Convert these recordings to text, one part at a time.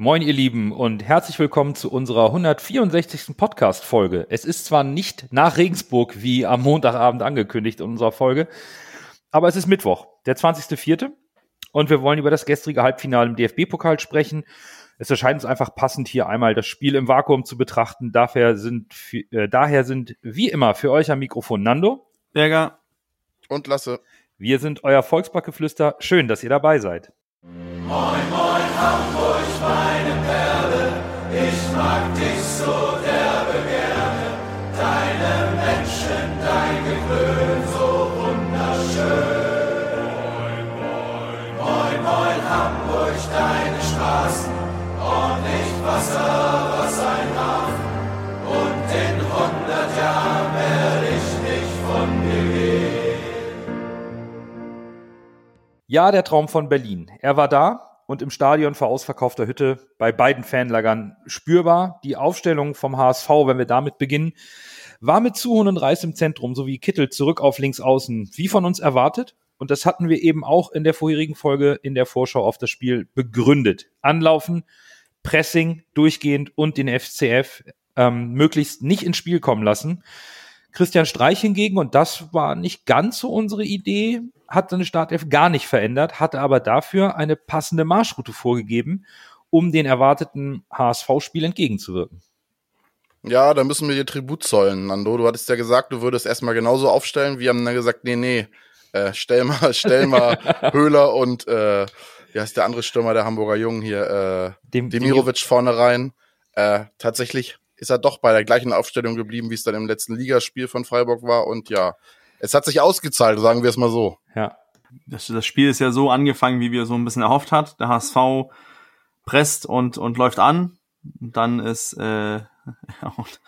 Moin, ihr Lieben, und herzlich willkommen zu unserer 164. Podcast-Folge. Es ist zwar nicht nach Regensburg wie am Montagabend angekündigt in unserer Folge, aber es ist Mittwoch, der 20.04. Und wir wollen über das gestrige Halbfinale im DFB-Pokal sprechen. Es erscheint uns einfach passend, hier einmal das Spiel im Vakuum zu betrachten. Daher sind, äh, daher sind wie immer für euch am Mikrofon Nando. Berger. Und Lasse. Wir sind euer Volksbackgeflüster. Schön, dass ihr dabei seid. Moin, moin, Hamburg, meine Perle, ich mag dich so derbe gerne. Deine Menschen, dein Geklön, so wunderschön. Moin, moin, moin, moin, Hamburg, deine Straßen, ordentlich Wasser, Ja, der Traum von Berlin. Er war da und im Stadion vor ausverkaufter Hütte bei beiden Fanlagern spürbar. Die Aufstellung vom HSV, wenn wir damit beginnen, war mit Zuhun und Reis im Zentrum sowie Kittel zurück auf links außen, wie von uns erwartet. Und das hatten wir eben auch in der vorherigen Folge in der Vorschau auf das Spiel begründet. Anlaufen, Pressing durchgehend und den FCF ähm, möglichst nicht ins Spiel kommen lassen. Christian Streich hingegen, und das war nicht ganz so unsere Idee, hat seine Startelf gar nicht verändert, hatte aber dafür eine passende Marschroute vorgegeben, um den erwarteten HSV-Spiel entgegenzuwirken. Ja, da müssen wir dir Tribut zollen, Nando. Du hattest ja gesagt, du würdest erstmal genauso aufstellen. Wir haben dann gesagt, nee, nee, äh, stell mal, stell mal Höhler und äh, wie heißt der andere Stürmer der Hamburger Jungen hier, äh, Dem, Demirovic vorne rein. Äh, tatsächlich ist er doch bei der gleichen Aufstellung geblieben, wie es dann im letzten Ligaspiel von Freiburg war. Und ja, es hat sich ausgezahlt, sagen wir es mal so. Ja. Das, das Spiel ist ja so angefangen, wie wir so ein bisschen erhofft hat. Der HSV presst und, und läuft an. Und dann ist, äh, und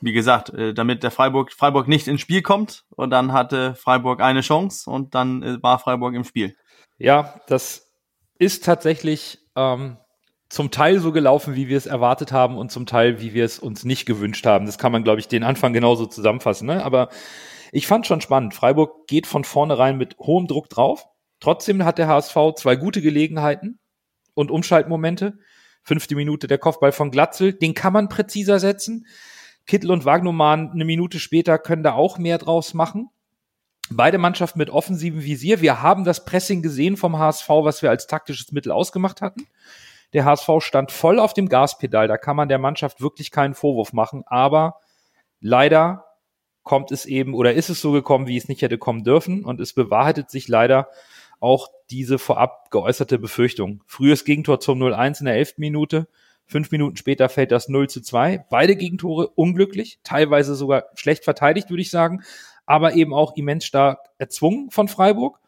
wie gesagt, äh, damit der Freiburg, Freiburg nicht ins Spiel kommt. Und dann hatte Freiburg eine Chance und dann äh, war Freiburg im Spiel. Ja, das ist tatsächlich ähm, zum Teil so gelaufen, wie wir es erwartet haben und zum Teil, wie wir es uns nicht gewünscht haben. Das kann man, glaube ich, den Anfang genauso zusammenfassen. Ne? Aber ich fand schon spannend. Freiburg geht von vornherein mit hohem Druck drauf. Trotzdem hat der HSV zwei gute Gelegenheiten und Umschaltmomente. Fünfte Minute der Kopfball von Glatzel, den kann man präziser setzen. Kittel und Wagnumann eine Minute später können da auch mehr draus machen. Beide Mannschaften mit offensivem Visier. Wir haben das Pressing gesehen vom HSV, was wir als taktisches Mittel ausgemacht hatten. Der HSV stand voll auf dem Gaspedal. Da kann man der Mannschaft wirklich keinen Vorwurf machen. Aber leider kommt es eben oder ist es so gekommen, wie es nicht hätte kommen dürfen. Und es bewahrheitet sich leider auch diese vorab geäußerte Befürchtung. Frühes Gegentor zum 0-1 in der 11. Minute. Fünf Minuten später fällt das 0 zu 2. Beide Gegentore unglücklich, teilweise sogar schlecht verteidigt, würde ich sagen, aber eben auch immens stark erzwungen von Freiburg,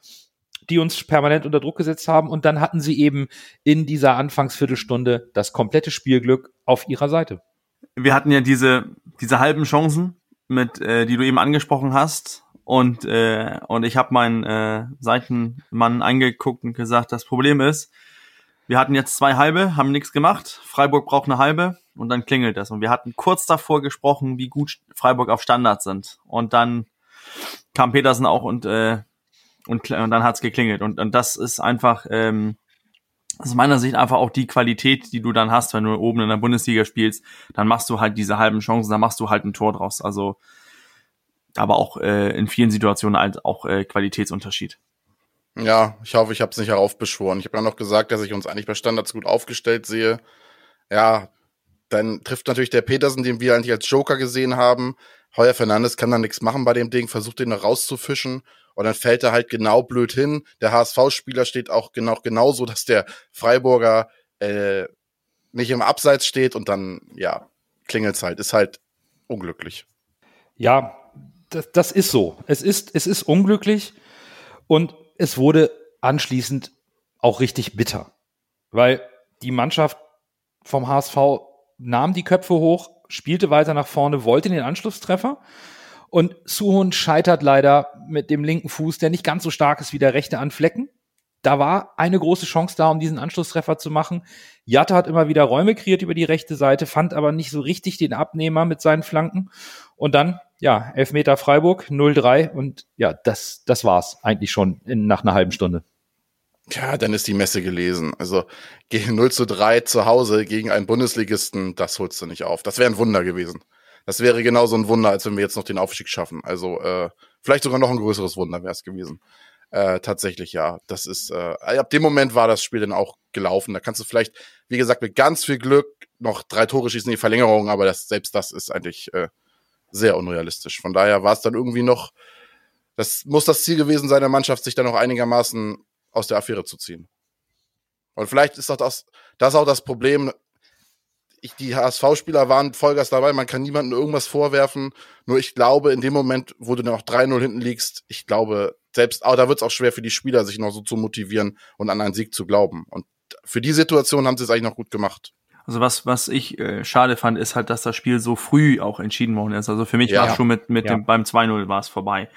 die uns permanent unter Druck gesetzt haben. Und dann hatten sie eben in dieser Anfangsviertelstunde das komplette Spielglück auf ihrer Seite. Wir hatten ja diese, diese halben Chancen, mit, äh, die du eben angesprochen hast. Und, äh, und ich habe meinen äh, Seitenmann angeguckt und gesagt, das Problem ist, wir hatten jetzt zwei halbe, haben nichts gemacht. Freiburg braucht eine halbe und dann klingelt das. Und wir hatten kurz davor gesprochen, wie gut Freiburg auf Standard sind. Und dann kam Petersen auch und, äh, und, und dann hat's geklingelt. Und, und das ist einfach ähm, aus meiner Sicht einfach auch die Qualität, die du dann hast, wenn du oben in der Bundesliga spielst, dann machst du halt diese halben Chancen, dann machst du halt ein Tor draus. Also, aber auch äh, in vielen Situationen halt auch äh, Qualitätsunterschied. Ja, ich hoffe, ich habe es nicht heraufbeschworen. Ich habe ja noch gesagt, dass ich uns eigentlich bei Standards gut aufgestellt sehe. Ja, dann trifft natürlich der Petersen, den wir eigentlich als Joker gesehen haben. Heuer Fernandes kann da nichts machen bei dem Ding, versucht den noch rauszufischen und dann fällt er halt genau blöd hin. Der HSV-Spieler steht auch genau genauso, dass der Freiburger äh, nicht im Abseits steht und dann, ja, klingelt's halt. Ist halt unglücklich. Ja, das, das ist so. Es ist, es ist unglücklich und es wurde anschließend auch richtig bitter, weil die Mannschaft vom HSV nahm die Köpfe hoch, spielte weiter nach vorne, wollte den Anschlusstreffer und Suhun scheitert leider mit dem linken Fuß, der nicht ganz so stark ist wie der rechte an Flecken. Da war eine große Chance da, um diesen Anschlusstreffer zu machen. Jatta hat immer wieder Räume kreiert über die rechte Seite, fand aber nicht so richtig den Abnehmer mit seinen Flanken. Und dann, ja, Elfmeter Freiburg, 0-3 und ja, das, das war's eigentlich schon in, nach einer halben Stunde. Ja, dann ist die Messe gelesen. Also gegen 0 zu 3 zu Hause gegen einen Bundesligisten, das holst du nicht auf. Das wäre ein Wunder gewesen. Das wäre genauso ein Wunder, als wenn wir jetzt noch den Aufstieg schaffen. Also äh, vielleicht sogar noch ein größeres Wunder wäre es gewesen. Äh, tatsächlich ja. Das ist, äh, ab dem Moment war das Spiel dann auch gelaufen. Da kannst du vielleicht, wie gesagt, mit ganz viel Glück noch drei Tore schießen in die Verlängerung, aber das, selbst das ist eigentlich äh, sehr unrealistisch. Von daher war es dann irgendwie noch, das muss das Ziel gewesen sein, der Mannschaft sich dann noch einigermaßen aus der Affäre zu ziehen. Und vielleicht ist doch das, das auch das Problem. Ich, die HSV-Spieler waren Vollgas dabei, man kann niemandem irgendwas vorwerfen. Nur ich glaube, in dem Moment, wo du noch 3-0 hinten liegst, ich glaube, selbst, aber da wird es auch schwer für die Spieler, sich noch so zu motivieren und an einen Sieg zu glauben. Und für die Situation haben sie es eigentlich noch gut gemacht. Also was, was ich äh, schade fand, ist halt, dass das Spiel so früh auch entschieden worden ist. Also für mich Ja. war es schon mit, mit Ja. dem, beim 2-0 war es vorbei.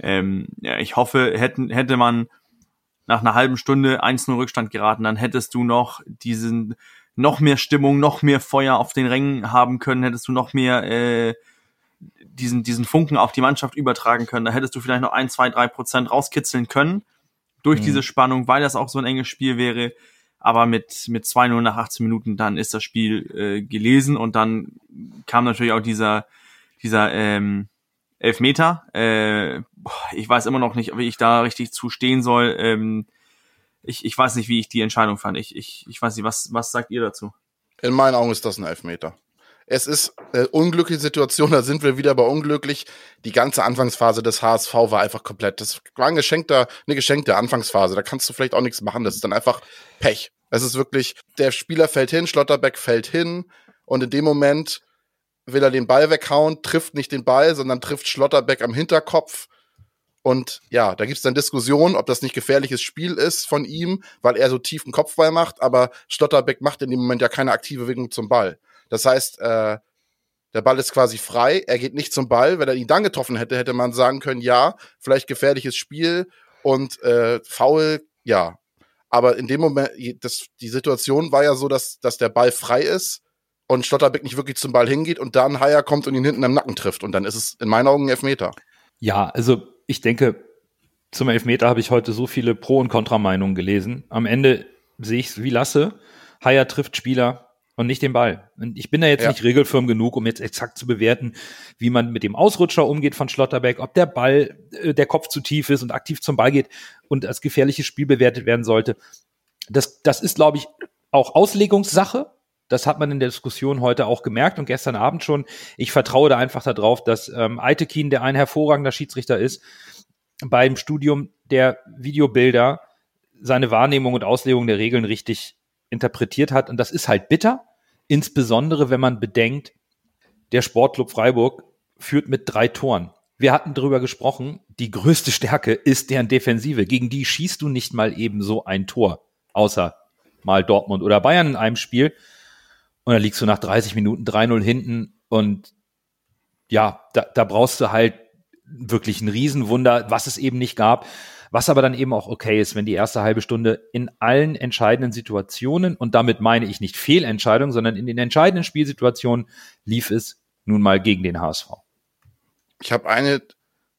Ähm, ja, ich hoffe, hätten, hätte man nach einer halben Stunde 1-0 Rückstand geraten, dann hättest du noch diesen, noch mehr Stimmung, noch mehr Feuer auf den Rängen haben können, hättest du noch mehr äh, diesen, diesen Funken auf die Mannschaft übertragen können. Da hättest du vielleicht noch ein, zwei, drei Prozent rauskitzeln können durch Mhm. diese Spannung, weil das auch so ein enges Spiel wäre. Aber mit, mit 2-0 nach 18 Minuten, dann ist das Spiel äh, gelesen und dann kam natürlich auch dieser, dieser ähm, Elfmeter. Äh, ich weiß immer noch nicht, wie ich da richtig zu stehen soll. Ähm, ich, ich weiß nicht, wie ich die Entscheidung fand. Ich, ich, ich weiß nicht, was, was sagt ihr dazu? In meinen Augen ist das ein Elfmeter. Es ist eine unglückliche Situation, da sind wir wieder bei unglücklich. Die ganze Anfangsphase des HSV war einfach komplett. Das war ein geschenkter, eine geschenkte Anfangsphase. Da kannst du vielleicht auch nichts machen. Das ist dann einfach Pech. Es ist wirklich, der Spieler fällt hin, Schlotterbeck fällt hin und in dem Moment will er den Ball weghauen, trifft nicht den Ball, sondern trifft Schlotterbeck am Hinterkopf. Und ja, da gibt's dann Diskussionen, ob das nicht gefährliches Spiel ist von ihm, weil er so tiefen Kopfball macht, aber Schlotterbeck macht in dem Moment ja keine aktive Bewegung zum Ball. Das heißt, äh, der Ball ist quasi frei, er geht nicht zum Ball. Wenn er ihn dann getroffen hätte, hätte man sagen können, ja, vielleicht gefährliches Spiel und äh, faul, ja. Aber in dem Moment, das, die Situation war ja so, dass, dass der Ball frei ist und Schlotterbeck nicht wirklich zum Ball hingeht und dann Haier kommt und ihn hinten am Nacken trifft. Und dann ist es in meinen Augen ein Elfmeter. Ja, also ich denke, zum Elfmeter habe ich heute so viele Pro- und Kontrameinungen gelesen. Am Ende sehe ich es wie Lasse. Haier trifft Spieler und nicht den Ball. Und ich bin da jetzt Ja. nicht regelfirm genug, um jetzt exakt zu bewerten, wie man mit dem Ausrutscher umgeht von Schlotterbeck, ob der Ball, äh, der Kopf zu tief ist und aktiv zum Ball geht und als gefährliches Spiel bewertet werden sollte. Das, das ist, glaube ich, auch Auslegungssache. Das hat man in der Diskussion heute auch gemerkt und gestern Abend schon. Ich vertraue da einfach darauf, dass ähm, Eitekin, der ein hervorragender Schiedsrichter ist, beim Studium der Videobilder seine Wahrnehmung und Auslegung der Regeln richtig interpretiert hat. Und das ist halt bitter, insbesondere wenn man bedenkt, der Sportclub Freiburg führt mit drei Toren. Wir hatten darüber gesprochen, die größte Stärke ist deren Defensive. Gegen die schießt du nicht mal eben so ein Tor, außer mal Dortmund oder Bayern in einem Spiel. Und dann liegst du nach 30 Minuten 3-0 hinten und ja, da, da brauchst du halt wirklich ein Riesenwunder, was es eben nicht gab. Was aber dann eben auch okay ist, wenn die erste halbe Stunde in allen entscheidenden Situationen, und damit meine ich nicht Fehlentscheidungen, sondern in den entscheidenden Spielsituationen lief es nun mal gegen den HSV. Ich habe eine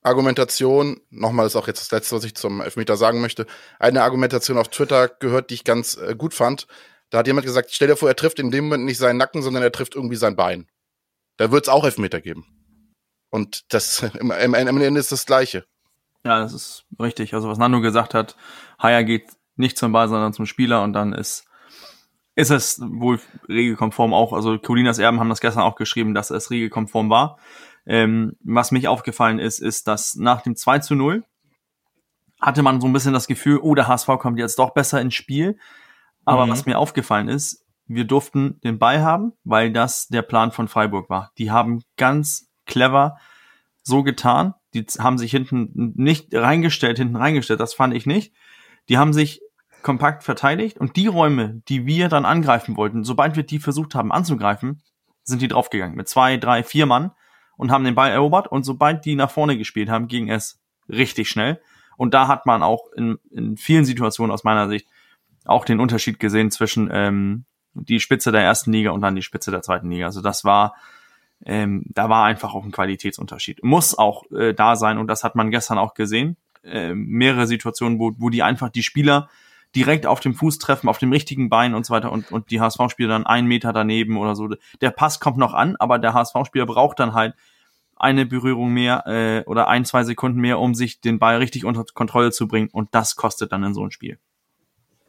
Argumentation, nochmal ist auch jetzt das letzte, was ich zum Elfmeter sagen möchte, eine Argumentation auf Twitter gehört, die ich ganz äh, gut fand. Da hat jemand gesagt, stell dir vor, er trifft in dem Moment nicht seinen Nacken, sondern er trifft irgendwie sein Bein. Da wird es auch Elfmeter geben. Und das im, Ende ist das Gleiche. Ja, das ist richtig. Also was Nando gesagt hat, Haier geht nicht zum Ball, sondern zum Spieler und dann ist, ist es wohl regelkonform auch. Also Colinas Erben haben das gestern auch geschrieben, dass es regelkonform war. Ähm, was mich aufgefallen ist, ist, dass nach dem 2 zu 0 hatte man so ein bisschen das Gefühl, oh, der HSV kommt jetzt doch besser ins Spiel. Aber Mhm. was mir aufgefallen ist, wir durften den Ball haben, weil das der Plan von Freiburg war. Die haben ganz clever so getan. Die haben sich hinten nicht reingestellt, hinten reingestellt, das fand ich nicht. Die haben sich kompakt verteidigt und die Räume, die wir dann angreifen wollten, sobald wir die versucht haben anzugreifen, sind die draufgegangen mit zwei, drei, vier Mann und haben den Ball erobert und sobald die nach vorne gespielt haben, ging es richtig schnell. Und da hat man auch in, in vielen Situationen aus meiner Sicht auch den Unterschied gesehen zwischen ähm, die Spitze der ersten Liga und dann die Spitze der zweiten Liga. Also das war, ähm, da war einfach auch ein Qualitätsunterschied. Muss auch äh, da sein und das hat man gestern auch gesehen. Äh, mehrere Situationen, wo, wo die einfach die Spieler direkt auf dem Fuß treffen, auf dem richtigen Bein und so weiter und, und die HSV-Spieler dann einen Meter daneben oder so. Der Pass kommt noch an, aber der HSV-Spieler braucht dann halt eine Berührung mehr äh, oder ein, zwei Sekunden mehr, um sich den Ball richtig unter Kontrolle zu bringen und das kostet dann in so ein Spiel.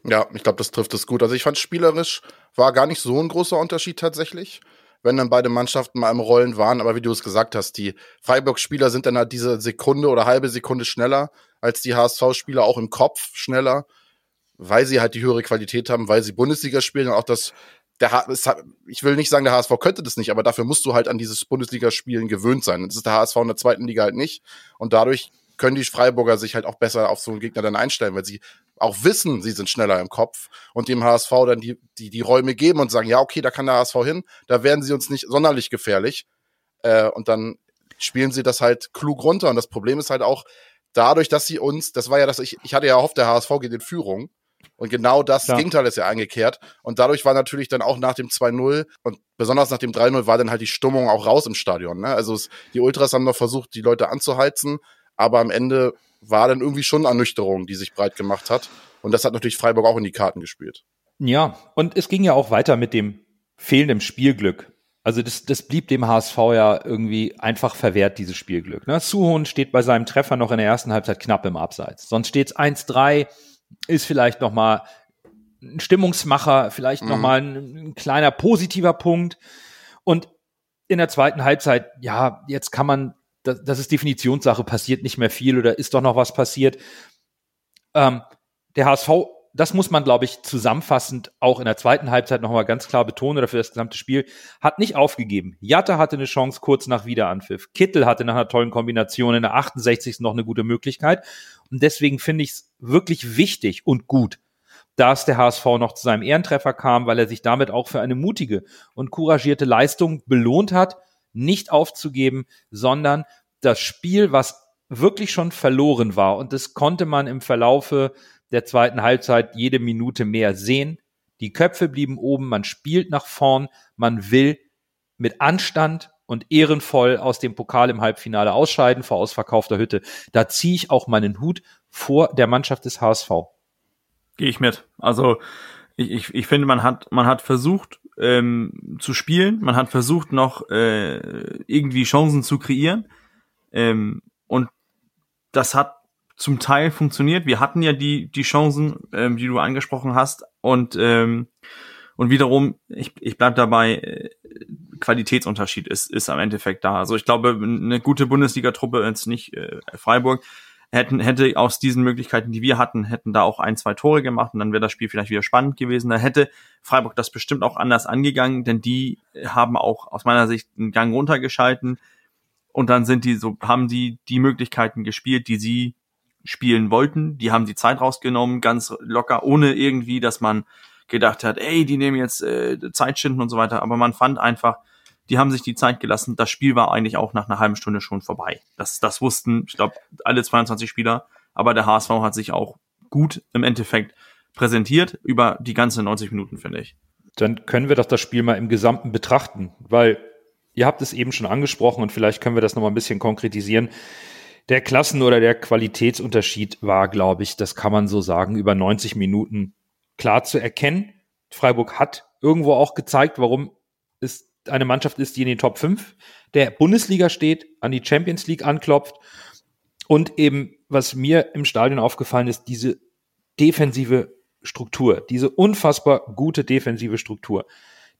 Ja, ich glaube, das trifft es gut. Also ich fand spielerisch war gar nicht so ein großer Unterschied tatsächlich, wenn dann beide Mannschaften mal im Rollen waren. Aber wie du es gesagt hast, die Freiburg-Spieler sind dann halt diese Sekunde oder halbe Sekunde schneller als die HSV-Spieler, auch im Kopf schneller, weil sie halt die höhere Qualität haben, weil sie Bundesliga spielen und auch das der H ich will nicht sagen, der HSV könnte das nicht, aber dafür musst du halt an dieses Bundesligaspielen gewöhnt sein. Das ist der HSV in der zweiten Liga halt nicht. Und dadurch können die Freiburger sich halt auch besser auf so einen Gegner dann einstellen, weil sie auch wissen, sie sind schneller im Kopf und dem HSV dann die, die, die Räume geben und sagen, ja, okay, da kann der HSV hin, da werden sie uns nicht sonderlich gefährlich. Äh, und dann spielen sie das halt klug runter. Und das Problem ist halt auch, dadurch, dass sie uns, das war ja das, ich, ich hatte ja erhofft, der HSV geht in Führung. Und genau das Klar. Gegenteil ist ja eingekehrt. Und dadurch war natürlich dann auch nach dem 2-0 und besonders nach dem 3-0 war dann halt die Stimmung auch raus im Stadion. Ne? Also es, die Ultras haben noch versucht, die Leute anzuheizen, aber am Ende war dann irgendwie schon Ernüchterung, die sich breit gemacht hat. Und das hat natürlich Freiburg auch in die Karten gespielt. Ja, und es ging ja auch weiter mit dem fehlenden Spielglück. Also das, das blieb dem HSV ja irgendwie einfach verwehrt, dieses Spielglück. Ne? Suhon steht bei seinem Treffer noch in der ersten Halbzeit knapp im Abseits. Sonst steht es 1-3 ist vielleicht noch mal ein Stimmungsmacher, vielleicht mhm. noch mal ein, ein kleiner positiver Punkt. Und in der zweiten Halbzeit, ja, jetzt kann man, das, das ist Definitionssache, passiert nicht mehr viel oder ist doch noch was passiert. Ähm, der HSV, das muss man, glaube ich, zusammenfassend auch in der zweiten Halbzeit noch mal ganz klar betonen oder für das gesamte Spiel, hat nicht aufgegeben. Jatta hatte eine Chance kurz nach Wiederanpfiff. Kittel hatte nach einer tollen Kombination in der 68. noch eine gute Möglichkeit. Und deswegen finde ich es wirklich wichtig und gut, dass der HSV noch zu seinem Ehrentreffer kam, weil er sich damit auch für eine mutige und couragierte Leistung belohnt hat, nicht aufzugeben, sondern das Spiel, was wirklich schon verloren war, und das konnte man im Verlaufe der zweiten Halbzeit jede Minute mehr sehen. Die Köpfe blieben oben, man spielt nach vorn, man will mit Anstand und ehrenvoll aus dem Pokal im Halbfinale ausscheiden vor ausverkaufter Hütte. Da ziehe ich auch meinen Hut vor der Mannschaft des HSV. Gehe ich mit. Also ich, ich, ich finde, man hat, man hat versucht ähm, zu spielen, man hat versucht noch äh, irgendwie Chancen zu kreieren ähm, und das hat zum Teil funktioniert. Wir hatten ja die, die Chancen, ähm, die du angesprochen hast und ähm, und wiederum, ich, ich bleib dabei, äh, Qualitätsunterschied ist, ist am Endeffekt da. Also ich glaube, eine gute Bundesliga-Truppe, jetzt nicht äh, Freiburg, hätten, hätte aus diesen Möglichkeiten, die wir hatten, hätten da auch ein, zwei Tore gemacht und dann wäre das Spiel vielleicht wieder spannend gewesen. Da hätte Freiburg das bestimmt auch anders angegangen, denn die haben auch aus meiner Sicht einen Gang runtergeschalten und dann sind die so, haben die die Möglichkeiten gespielt, die sie spielen wollten. Die haben die Zeit rausgenommen, ganz locker, ohne irgendwie, dass man gedacht hat, ey, die nehmen jetzt äh, Zeitschinden und so weiter. Aber man fand einfach, die haben sich die Zeit gelassen. Das Spiel war eigentlich auch nach einer halben Stunde schon vorbei. Das, das wussten, ich glaube, alle 22 Spieler. Aber der HSV hat sich auch gut im Endeffekt präsentiert über die ganze 90 Minuten, finde ich. Dann können wir doch das Spiel mal im Gesamten betrachten, weil ihr habt es eben schon angesprochen und vielleicht können wir das noch mal ein bisschen konkretisieren. Der Klassen- oder der Qualitätsunterschied war, glaube ich, das kann man so sagen, über 90 Minuten klar zu erkennen. Freiburg hat irgendwo auch gezeigt, warum es eine Mannschaft ist, die in den Top 5 der Bundesliga steht, an die Champions League anklopft und eben, was mir im Stadion aufgefallen ist, diese defensive Struktur, diese unfassbar gute defensive Struktur.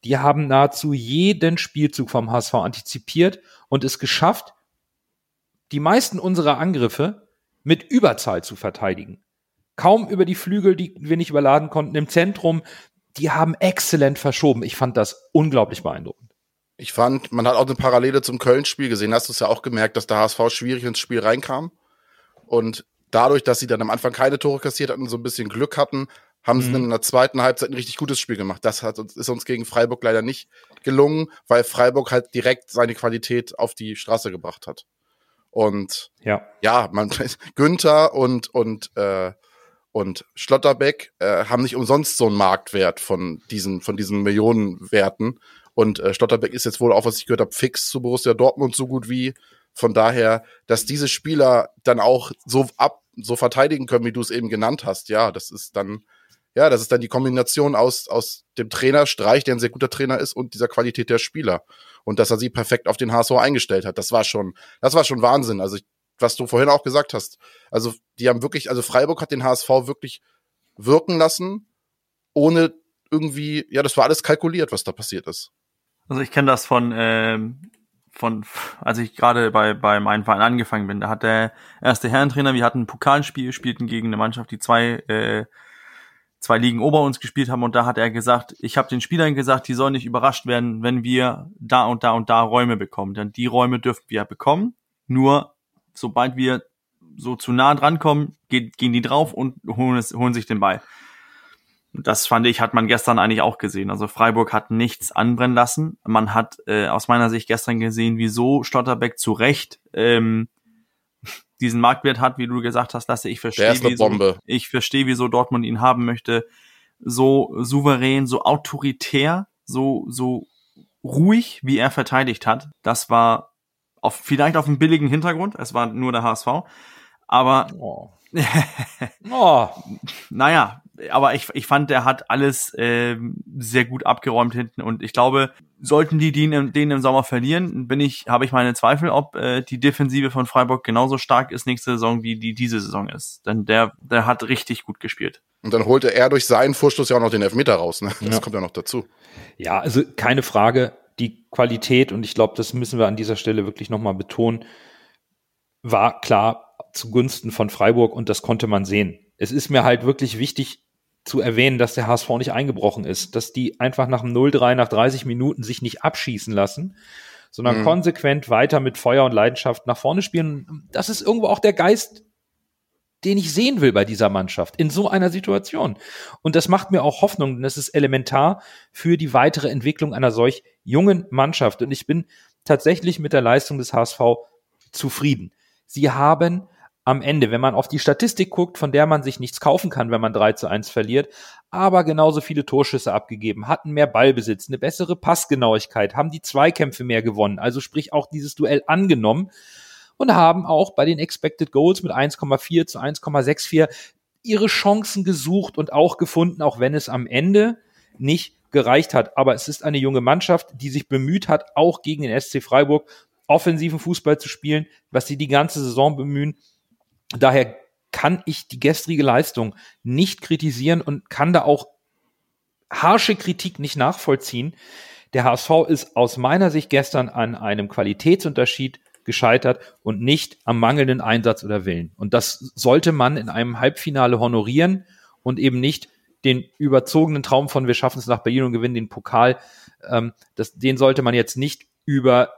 Die haben nahezu jeden Spielzug vom HSV antizipiert und es geschafft, die meisten unserer Angriffe mit Überzahl zu verteidigen kaum über die Flügel, die wir nicht überladen konnten, im Zentrum. Die haben exzellent verschoben. Ich fand das unglaublich beeindruckend. Ich fand, man hat auch eine Parallele zum Köln-Spiel gesehen. Hast du es ja auch gemerkt, dass der HSV schwierig ins Spiel reinkam. Und dadurch, dass sie dann am Anfang keine Tore kassiert hatten, so ein bisschen Glück hatten, haben mhm. sie in der zweiten Halbzeit ein richtig gutes Spiel gemacht. Das hat, ist uns gegen Freiburg leider nicht gelungen, weil Freiburg halt direkt seine Qualität auf die Straße gebracht hat. Und ja, ja man Günther und und äh, und Schlotterbeck äh, haben nicht umsonst so einen Marktwert von diesen, von diesen Millionenwerten. Und äh, Schlotterbeck ist jetzt wohl auch, was ich gehört habe, fix zu Borussia Dortmund so gut wie. Von daher, dass diese Spieler dann auch so ab, so verteidigen können, wie du es eben genannt hast, ja, das ist dann ja, das ist dann die Kombination aus, aus dem Trainer Streich, der ein sehr guter Trainer ist, und dieser Qualität der Spieler. Und dass er sie perfekt auf den HSV eingestellt hat. Das war schon, das war schon Wahnsinn. Also, was du vorhin auch gesagt hast. Also, die haben wirklich, also Freiburg hat den HSV wirklich wirken lassen, ohne irgendwie, ja, das war alles kalkuliert, was da passiert ist. Also ich kenne das von, ähm, von, als ich gerade bei, bei meinem Verein angefangen bin, da hat der erste Herrentrainer, wir hatten ein Pokalspiel, spielten gegen eine Mannschaft, die zwei, äh, zwei Ligen ober uns gespielt haben und da hat er gesagt, ich habe den Spielern gesagt, die sollen nicht überrascht werden, wenn wir da und da und da Räume bekommen. Denn die Räume dürfen wir bekommen. Nur sobald wir so zu nah dran kommen, geht, gehen die drauf und holen, es, holen sich den Ball. Das fand ich, hat man gestern eigentlich auch gesehen. Also Freiburg hat nichts anbrennen lassen. Man hat äh, aus meiner Sicht gestern gesehen, wieso Stotterbeck zu Recht ähm, diesen Marktwert hat, wie du gesagt hast, Lasse. Ich verstehe, wieso, Bombe. ich verstehe, wieso Dortmund ihn haben möchte. So souverän, so autoritär, so so ruhig, wie er verteidigt hat. Das war auf, vielleicht auf einem billigen Hintergrund. Es war nur der HSV. Aber Oh. oh. naja, aber ich, ich fand, der hat alles ähm, sehr gut abgeräumt hinten und ich glaube, sollten die den, im- den im Sommer verlieren, bin ich, habe ich meine Zweifel, ob äh, die Defensive von Freiburg genauso stark ist nächste Saison, wie die diese Saison ist. Denn der, der hat richtig gut gespielt. Und dann holte er durch seinen Vorstoß ja auch noch den Elfmeter raus. Ne? Das Ja. kommt ja noch dazu. Ja, also keine Frage, die Qualität, und ich glaube, das müssen wir an dieser Stelle wirklich nochmal betonen, war klar zugunsten von Freiburg und das konnte man sehen. Es ist mir halt wirklich wichtig zu erwähnen, dass der HSV nicht eingebrochen ist, dass die einfach nach dem 0-3, nach 30 Minuten sich nicht abschießen lassen, sondern Mhm. konsequent weiter mit Feuer und Leidenschaft nach vorne spielen. Das ist irgendwo auch der Geist, den ich sehen will bei dieser Mannschaft in so einer Situation. Und das macht mir auch Hoffnung, denn das ist elementar für die weitere Entwicklung einer solch jungen Mannschaft. Und ich bin tatsächlich mit der Leistung des HSV zufrieden. Sie haben am Ende, wenn man auf die Statistik guckt, von der man sich nichts kaufen kann, wenn man 3 zu 1 verliert, aber genauso viele Torschüsse abgegeben, hatten mehr Ballbesitz, eine bessere Passgenauigkeit, haben die Zweikämpfe mehr gewonnen, also sprich auch dieses Duell angenommen und haben auch bei den Expected Goals mit 1,4 zu 1,64 ihre Chancen gesucht und auch gefunden, auch wenn es am Ende nicht gereicht hat. Aber es ist eine junge Mannschaft, die sich bemüht hat, auch gegen den SC Freiburg offensiven Fußball zu spielen, was sie die ganze Saison bemühen. Daher kann ich die gestrige Leistung nicht kritisieren und kann da auch harsche Kritik nicht nachvollziehen. Der HSV ist aus meiner Sicht gestern an einem Qualitätsunterschied gescheitert und nicht am mangelnden Einsatz oder Willen. Und das sollte man in einem Halbfinale honorieren und eben nicht den überzogenen Traum von wir schaffen es nach Berlin und gewinnen den Pokal. Ähm, das, den sollte man jetzt nicht über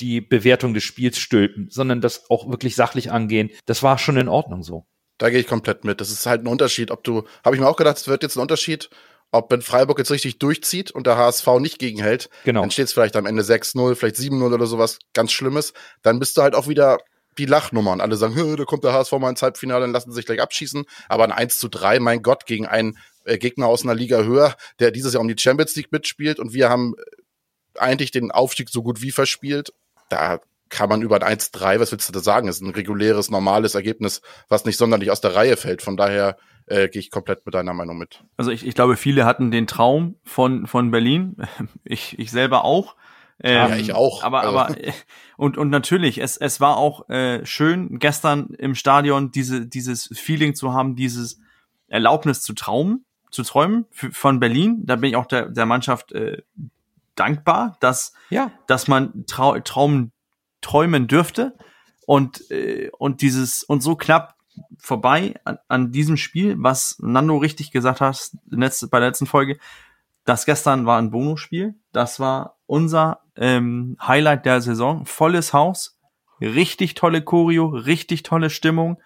die Bewertung des Spiels stülpen, sondern das auch wirklich sachlich angehen. Das war schon in Ordnung so. Da gehe ich komplett mit. Das ist halt ein Unterschied, ob du, habe ich mir auch gedacht, es wird jetzt ein Unterschied, ob wenn Freiburg jetzt richtig durchzieht und der HSV nicht gegenhält, Genau. dann steht es vielleicht am Ende 6-0, vielleicht 7-0 oder sowas ganz Schlimmes, dann bist du halt auch wieder die Lachnummer und alle sagen, "Hö, da kommt der HSV mal ins Halbfinale, dann lassen sie sich gleich abschießen. Aber ein 1 zu 3, mein Gott, gegen einen äh, Gegner aus einer Liga höher, der dieses Jahr um die Champions League mitspielt und wir haben äh, eigentlich den Aufstieg so gut wie verspielt. Da kann man über ein 1-3, was willst du da sagen? Das ist ein reguläres, normales Ergebnis, was nicht sonderlich aus der Reihe fällt. Von daher äh, gehe ich komplett mit deiner Meinung mit. Also ich, ich glaube, viele hatten den Traum von, von Berlin. Ich, ich selber auch. Ähm, Ja, ich auch. Aber, Also- aber und, und natürlich, es, es war auch äh, schön, gestern im Stadion diese, dieses Feeling zu haben, dieses Erlaubnis zu trauen, zu träumen für, von Berlin. Da bin ich auch der, der Mannschaft äh, dankbar, dass Ja, dass man trau Traum träumen dürfte. Und äh, und dieses und so knapp vorbei an, an diesem Spiel, was Nando richtig gesagt hat letzte, bei der letzten Folge, das gestern war ein Bonusspiel, das war unser ähm, Highlight der Saison, volles Haus, richtig tolle Choreo, richtig tolle Stimmung.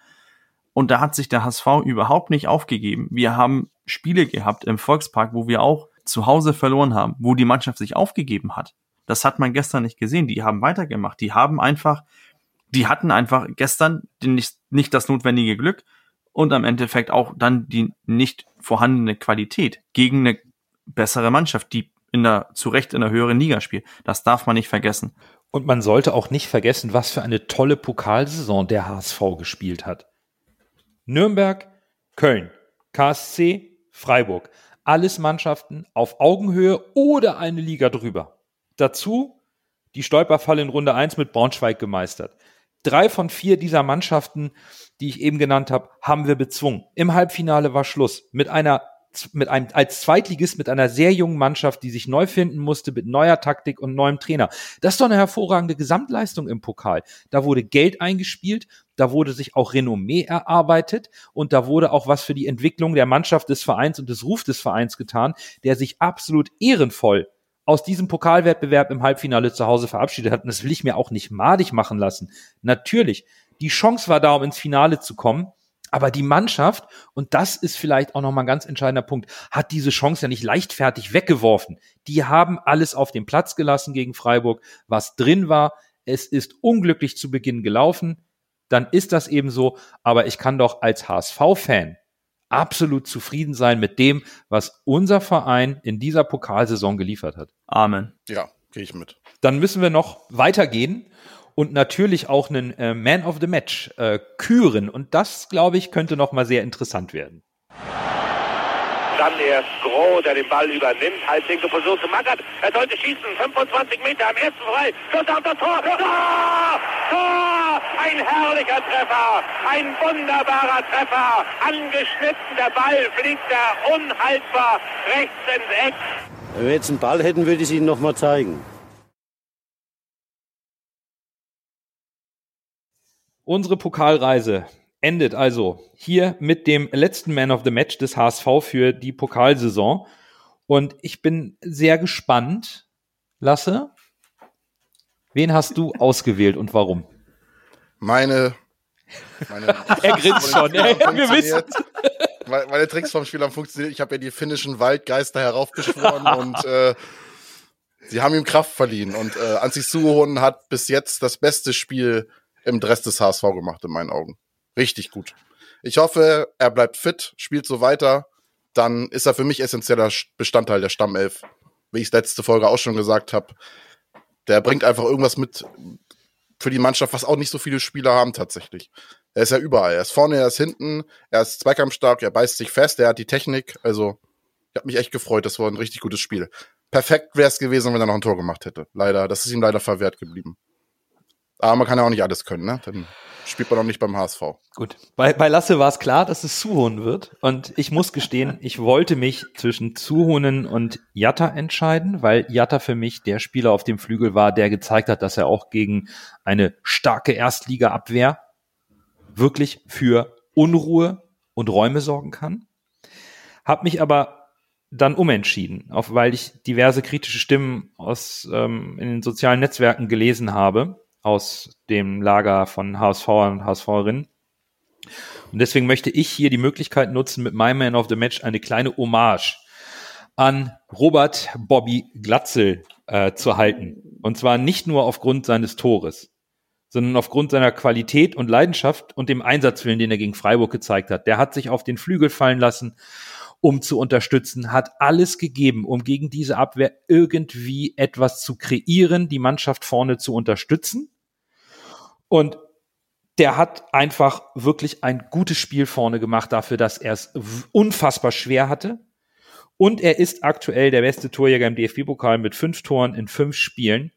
Und da hat sich der HSV überhaupt nicht aufgegeben. Wir haben Spiele gehabt im Volkspark, wo wir auch zu Hause verloren haben, wo die Mannschaft sich aufgegeben hat. Das hat man gestern nicht gesehen. Die haben weitergemacht. Die haben einfach, die hatten einfach gestern nicht, nicht das notwendige Glück und am Endeffekt auch dann die nicht vorhandene Qualität gegen eine bessere Mannschaft, die in der, zu Recht in der höheren Liga spielt. Das darf man nicht vergessen. Und man sollte auch nicht vergessen, was für eine tolle Pokalsaison der HSV gespielt hat. Nürnberg, Köln, KSC, Freiburg. Alles Mannschaften auf Augenhöhe oder eine Liga drüber. Dazu die Stolperfalle in Runde 1 mit Braunschweig gemeistert. Drei von vier dieser Mannschaften, die ich eben genannt habe, haben wir bezwungen. Im Halbfinale war Schluss mit einer mit einem als Zweitligist mit einer sehr jungen Mannschaft, die sich neu finden musste mit neuer Taktik und neuem Trainer. Das ist doch eine hervorragende Gesamtleistung im Pokal. Da wurde Geld eingespielt, da wurde sich auch Renommee erarbeitet und da wurde auch was für die Entwicklung der Mannschaft des Vereins und des Rufs des Vereins getan, der sich absolut ehrenvoll aus diesem Pokalwettbewerb im Halbfinale zu Hause verabschiedet hat. Und das will ich mir auch nicht madig machen lassen. Natürlich, die Chance war da, um ins Finale zu kommen. Aber die Mannschaft, und das ist vielleicht auch nochmal ein ganz entscheidender Punkt, hat diese Chance ja nicht leichtfertig weggeworfen. Die haben alles auf den Platz gelassen gegen Freiburg, was drin war. Es ist unglücklich zu Beginn gelaufen. Dann ist das eben so. Aber ich kann doch als HSV-Fan absolut zufrieden sein mit dem, was unser Verein in dieser Pokalsaison geliefert hat. Amen. Ja, gehe ich mit. Dann müssen wir noch weitergehen und natürlich auch einen äh, Man of the Match äh, küren. Und das, glaube ich, könnte noch mal sehr interessant werden. Dann erst Groh, der den Ball übernimmt. Halblinke Position zu Mackert. Er sollte schießen. 25 Meter am ersten frei. Schuss auf das Tor. Tor! Tor! Ein herrlicher Treffer. Ein wunderbarer Treffer. Angeschnitten. Der Ball fliegt er unhaltbar rechts ins Eck. Wenn wir jetzt einen Ball hätten, würde ich es Ihnen noch mal zeigen. Unsere Pokalreise endet also hier mit dem letzten Man of the Match des HSV für die Pokalsaison. Und ich bin sehr gespannt, Lasse. Wen hast du ausgewählt und warum? Meine. meine Er grinst schon, wir wissen. Meine, meine Tricks vom Spiel haben funktioniert. Ich habe ja die finnischen Waldgeister heraufbeschworen und äh, sie haben ihm Kraft verliehen. Und äh, Ansi Suhonen hat bis jetzt das beste Spiel im Dress des HSV gemacht, in meinen Augen. Richtig gut. Ich hoffe, er bleibt fit, spielt so weiter. Dann ist er für mich essentieller Bestandteil der Stammelf. Wie ich es letzte Folge auch schon gesagt habe. Der bringt einfach irgendwas mit für die Mannschaft, was auch nicht so viele Spieler haben tatsächlich. Er ist ja überall. Er ist vorne, er ist hinten, er ist zweikampfstark, er beißt sich fest, er hat die Technik. Also, ich habe mich echt gefreut. Das war ein richtig gutes Spiel. Perfekt wäre es gewesen, wenn er noch ein Tor gemacht hätte. Leider, das ist ihm leider verwehrt geblieben. Aber man kann ja auch nicht alles können, ne? Dann spielt man auch nicht beim HSV. Gut. Bei, bei Lasse war es klar, dass es Suhonen wird. Und ich muss gestehen, ich wollte mich zwischen Suhonen und Jatta entscheiden, weil Jatta für mich der Spieler auf dem Flügel war, der gezeigt hat, dass er auch gegen eine starke Erstliga-Abwehr wirklich für Unruhe und Räume sorgen kann. Hab mich aber dann umentschieden, auch weil ich diverse kritische Stimmen aus ähm, in den sozialen Netzwerken gelesen habe aus dem Lager von HSV und HSVerinnen. Und deswegen möchte ich hier die Möglichkeit nutzen, mit meinem Man of the Match eine kleine Hommage an Robert Bobby Glatzel äh, zu halten. Und zwar nicht nur aufgrund seines Tores, sondern aufgrund seiner Qualität und Leidenschaft und dem Einsatzwillen, den er gegen Freiburg gezeigt hat. Der hat sich auf den Flügel fallen lassen, um zu unterstützen, hat alles gegeben, um gegen diese Abwehr irgendwie etwas zu kreieren, die Mannschaft vorne zu unterstützen. Und der hat einfach wirklich ein gutes Spiel vorne gemacht dafür, dass er es unfassbar schwer hatte. Und er ist aktuell der beste Torjäger im DFB-Pokal mit fünf Toren in fünf Spielen.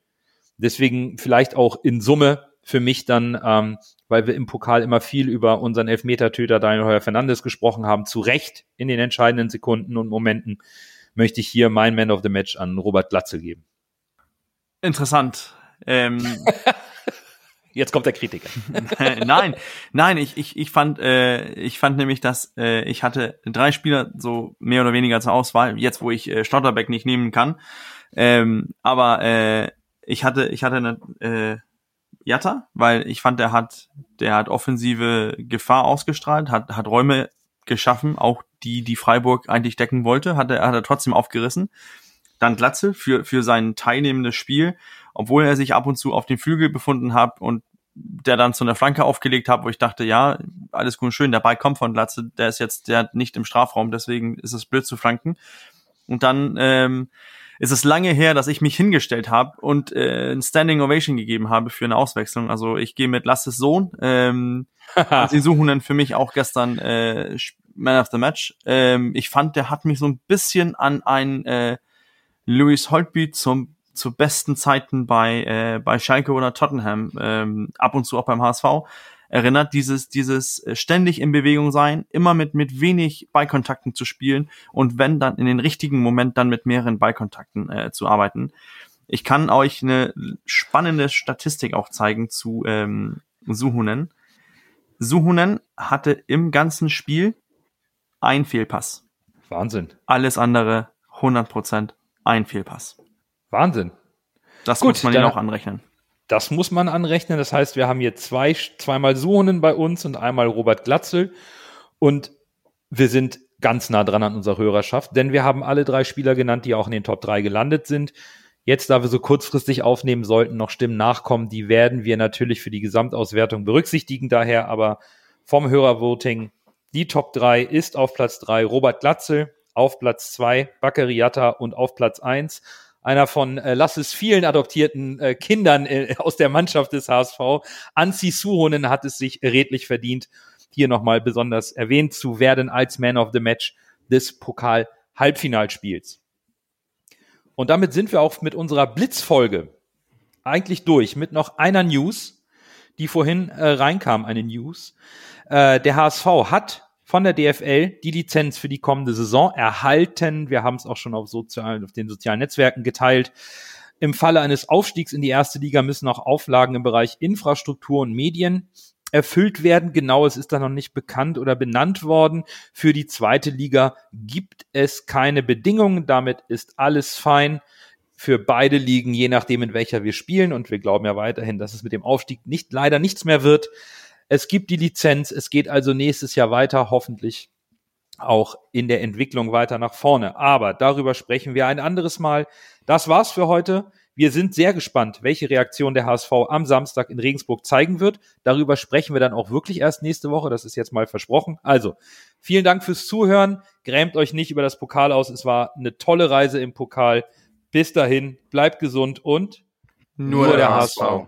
Deswegen vielleicht auch in Summe für mich dann, ähm, weil wir im Pokal immer viel über unseren Elfmetertöter Daniel Heuer Fernandes gesprochen haben, zu Recht in den entscheidenden Sekunden und Momenten möchte ich hier mein Man of the Match an Robert Glatze geben. Interessant. Ähm, Jetzt kommt der Kritiker. nein, nein, ich, ich, ich fand, äh, ich fand nämlich, dass äh, ich hatte drei Spieler so mehr oder weniger zur Auswahl, jetzt wo ich äh, Stotterbeck nicht nehmen kann. Ähm, aber äh, ich hatte, ich hatte eine äh, Jatta, weil ich fand, der hat, der hat offensive Gefahr ausgestrahlt, hat, hat Räume geschaffen, auch die, die Freiburg eigentlich decken wollte, hat er, hat er trotzdem aufgerissen. Dann Glatze für, für sein teilnehmendes Spiel, obwohl er sich ab und zu auf den Flügel befunden hat und der dann zu einer Flanke aufgelegt hat, wo ich dachte, ja, alles gut und schön, der Ball kommt von Glatze, der ist jetzt der nicht im Strafraum, deswegen ist es blöd zu flanken. Und dann ähm, ist es lange her, dass ich mich hingestellt habe und äh, ein Standing Ovation gegeben habe für eine Auswechslung. Also ich gehe mit Lasses Sohn. Ähm, sie suchen dann für mich auch gestern äh, Man of the Match. Ähm, ich fand, der hat mich so ein bisschen an ein äh, Louis Holtby zum zu besten Zeiten bei äh, bei Schalke oder Tottenham ähm, ab und zu auch beim HSV erinnert dieses dieses äh, ständig in Bewegung sein immer mit mit wenig Ballkontakten zu spielen und wenn dann in den richtigen Moment dann mit mehreren Ballkontakten äh, zu arbeiten. Ich kann euch eine spannende Statistik auch zeigen zu ähm, Suhunen. Suhunen hatte im ganzen Spiel ein Fehlpass. Wahnsinn. alles andere 100% ein Fehlpass Wahnsinn. das Gut, muss man dann- auch anrechnen Das muss man anrechnen. Das heißt, wir haben hier zwei, zweimal Suhonen bei uns und einmal Robert Glatzel. Und wir sind ganz nah dran an unserer Hörerschaft, denn wir haben alle drei Spieler genannt, die auch in den Top 3 gelandet sind. Jetzt, da wir so kurzfristig aufnehmen sollten, noch Stimmen nachkommen, die werden wir natürlich für die Gesamtauswertung berücksichtigen daher, aber vom Hörervoting, die Top 3 ist auf Platz 3 Robert Glatzel, auf Platz 2 Bakary Yatta und auf Platz 1 einer von äh, Lasses vielen adoptierten äh, Kindern äh, aus der Mannschaft des HSV. Anzi Suhonen hat es sich redlich verdient, hier nochmal besonders erwähnt zu werden als Man of the Match des Pokal-Halbfinalspiels. Und damit sind wir auch mit unserer Blitzfolge eigentlich durch, mit noch einer News, die vorhin äh, reinkam, eine News. Äh, der HSV hat von der DFL die Lizenz für die kommende Saison erhalten. Wir haben es auch schon auf, sozialen, auf den sozialen Netzwerken geteilt. Im Falle eines Aufstiegs in die erste Liga müssen auch Auflagen im Bereich Infrastruktur und Medien erfüllt werden. Genau, es ist da noch nicht bekannt oder benannt worden. Für die zweite Liga gibt es keine Bedingungen. Damit ist alles fein für beide Ligen, je nachdem, in welcher wir spielen. Und wir glauben ja weiterhin, dass es mit dem Aufstieg nicht, leider nichts mehr wird. Es gibt die Lizenz. Es geht also nächstes Jahr weiter, hoffentlich auch in der Entwicklung weiter nach vorne. Aber darüber sprechen wir ein anderes Mal. Das war's für heute. Wir sind sehr gespannt, welche Reaktion der HSV am Samstag in Regensburg zeigen wird. Darüber sprechen wir dann auch wirklich erst nächste Woche. Das ist jetzt mal versprochen. Also, vielen Dank fürs Zuhören. Grämt euch nicht über das Pokal aus. Es war eine tolle Reise im Pokal. Bis dahin, bleibt gesund und Nur der der HSV. HSV.